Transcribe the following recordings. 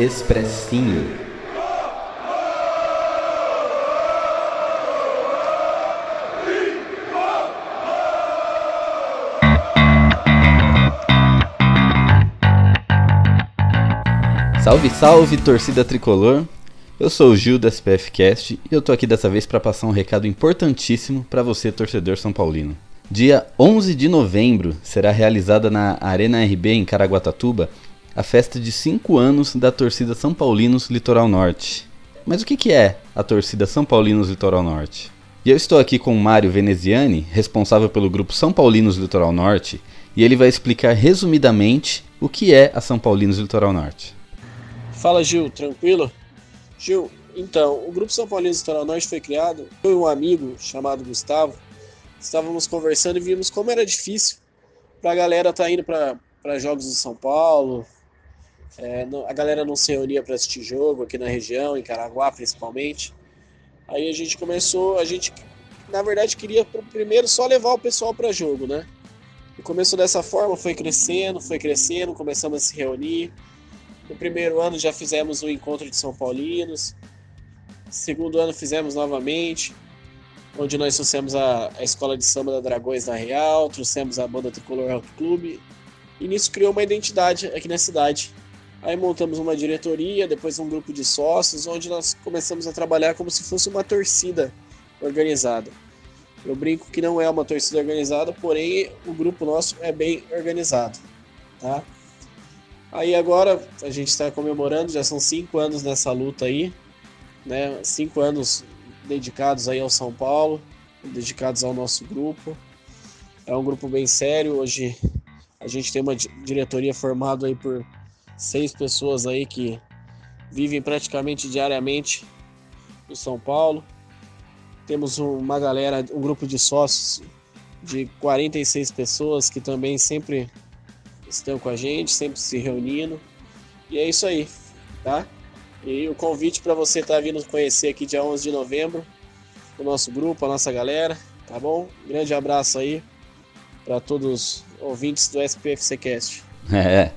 Expressinho. Salve, salve, torcida tricolor! Eu sou o Gil da SPFcast e eu tô aqui dessa vez para passar um recado importantíssimo para você, torcedor são paulino. Dia 11 de novembro será realizada na Arena RB em Caraguatatuba a festa de 5 anos da torcida São Paulinos Litoral Norte. Mas o que, que é a torcida São Paulinos Litoral Norte? E eu estou aqui com Mário Veneziani, responsável pelo grupo São Paulinos Litoral Norte, e ele vai explicar resumidamente o que é a São Paulinos Litoral Norte. Fala Gil, tranquilo? Gil, então, o Grupo São Paulo Litoral Norte foi criado, eu e um amigo chamado Gustavo, estávamos conversando e vimos como era difícil para a galera estar tá indo para jogos do São Paulo, é, não, a galera não se reunia para assistir jogo aqui na região, em Caraguá principalmente. Aí a gente começou, a gente na verdade queria primeiro só levar o pessoal para jogo, né? E começou dessa forma, foi crescendo, foi crescendo, começamos a se reunir. No primeiro ano já fizemos o um encontro de São Paulinos. Segundo ano fizemos novamente, onde nós trouxemos a, a escola de samba da Dragões da Real, trouxemos a banda Tricolor Rock Club. E nisso criou uma identidade aqui na cidade. Aí montamos uma diretoria, depois um grupo de sócios, onde nós começamos a trabalhar como se fosse uma torcida organizada. Eu brinco que não é uma torcida organizada, porém o grupo nosso é bem organizado, tá? Aí agora a gente está comemorando, já são cinco anos nessa luta aí, né? Cinco anos dedicados aí ao São Paulo, dedicados ao nosso grupo. É um grupo bem sério. Hoje a gente tem uma diretoria formada aí por seis pessoas aí que vivem praticamente diariamente no São Paulo. Temos uma galera, um grupo de sócios de 46 pessoas que também sempre estão com a gente, sempre se reunindo. E é isso aí, tá? E o convite para você estar tá vindo conhecer aqui dia 11 de novembro, o nosso grupo, a nossa galera, tá bom? Grande abraço aí para todos os ouvintes do SPFC Cast. É.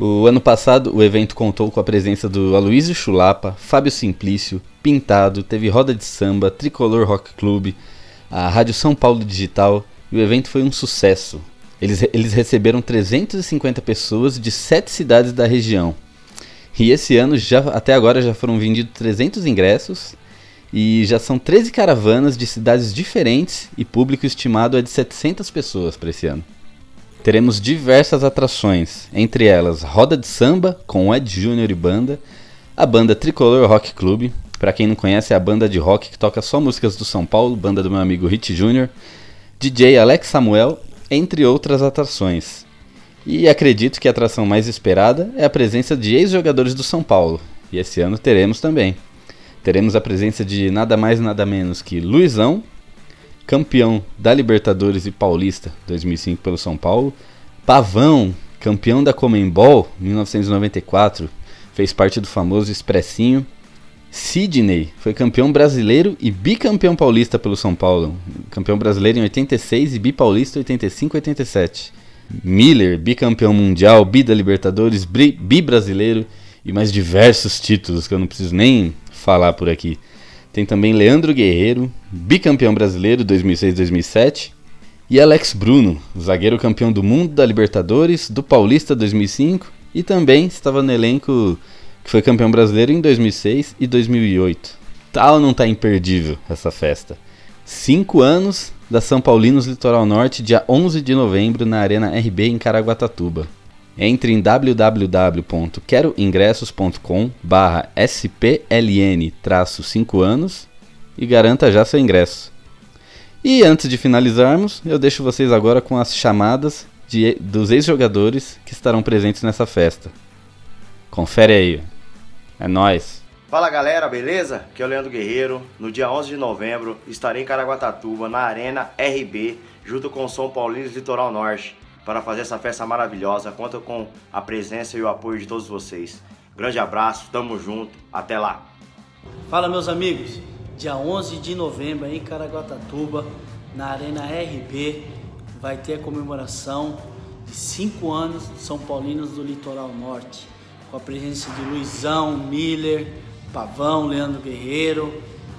O ano passado, o evento contou com a presença do Aloysio Chulapa, Fábio Simplício, Pintado, teve roda de samba, Tricolor Rock Club, a Rádio São Paulo Digital, e o evento foi um sucesso. Eles, eles receberam 350 pessoas de sete cidades da região. E esse ano, já, até agora, já foram vendidos 300 ingressos e já são 13 caravanas de cidades diferentes e público estimado é de 700 pessoas para esse ano. Teremos diversas atrações, entre elas roda de samba com Ed Júnior e banda, a banda Tricolor Rock Club, para quem não conhece é a banda de rock que toca só músicas do São Paulo, banda do meu amigo Rich Júnior, DJ Alex Samuel entre outras atrações. E acredito que a atração mais esperada é a presença de ex-jogadores do São Paulo, e esse ano teremos também. Teremos a presença de nada mais nada menos que Luizão, campeão da Libertadores e Paulista 2005 pelo São Paulo, Pavão, campeão da Comembol 1994, fez parte do famoso Expressinho, Sidney foi campeão brasileiro e bicampeão paulista pelo São Paulo. Campeão brasileiro em 86 e bipaulista em 85 e 87. Miller, bicampeão mundial, bi da Libertadores, bi brasileiro e mais diversos títulos que eu não preciso nem falar por aqui. Tem também Leandro Guerreiro, bicampeão brasileiro 2006-2007, e Alex Bruno, zagueiro campeão do mundo da Libertadores, do Paulista 2005 e também estava no elenco que foi campeão brasileiro em 2006 e 2008. Tal tá não tá imperdível essa festa. Cinco anos da São Paulinos Litoral Norte, dia 11 de novembro, na Arena RB em Caraguatatuba. Entre em www.queroingressos.com barra SPLN 5 anos e garanta já seu ingresso. E antes de finalizarmos, eu deixo vocês agora com as chamadas de, dos ex-jogadores que estarão presentes nessa festa. Confere aí. É nós. Fala galera, beleza? Aqui é o Leandro Guerreiro. No dia 11 de novembro estarei em Caraguatatuba, na Arena RB, junto com São Paulino Litoral Norte, para fazer essa festa maravilhosa. Conto com a presença e o apoio de todos vocês. Grande abraço, tamo junto, até lá. Fala meus amigos, dia 11 de novembro em Caraguatatuba, na Arena RB, vai ter a comemoração de 5 anos de São Paulinos do Litoral Norte com a presença de Luizão, Miller, Pavão, Leandro Guerreiro,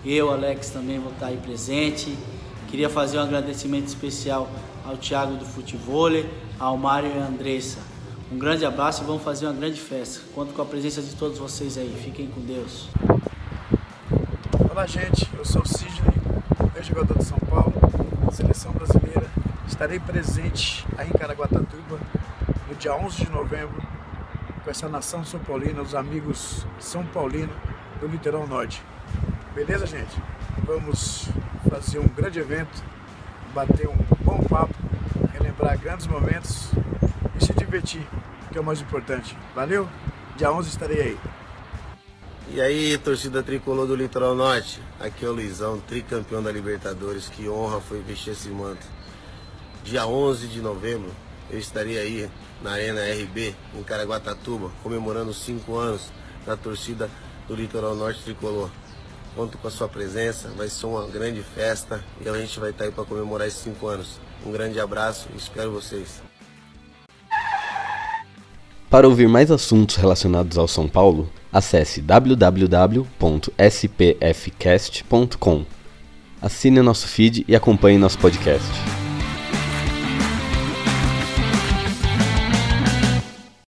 eu, Alex, também vou estar aí presente. Queria fazer um agradecimento especial ao Thiago do Futebol, ao Mário e à Andressa. Um grande abraço e vamos fazer uma grande festa. Conto com a presença de todos vocês aí. Fiquem com Deus. Olá, gente. Eu sou o Sidney, ex-jogador de São Paulo, seleção brasileira. Estarei presente aí em Caraguatatuba no dia 11 de novembro com essa nação São Paulina, os amigos São Paulino do Litoral Norte. Beleza, gente? Vamos fazer um grande evento, bater um bom papo, relembrar grandes momentos e se divertir, que é o mais importante. Valeu? Dia 11 estarei aí. E aí, torcida tricolor do Litoral Norte, aqui é o Luizão, tricampeão da Libertadores, que honra foi vestir esse manto. Dia 11 de novembro, eu estarei aí na Arena RB, em Caraguatatuba, comemorando os 5 anos da torcida do Litoral Norte Tricolor. Conto com a sua presença, vai ser uma grande festa e a gente vai estar aí para comemorar esses 5 anos. Um grande abraço e espero vocês. Para ouvir mais assuntos relacionados ao São Paulo, acesse www.spfcast.com. Assine nosso feed e acompanhe nosso podcast.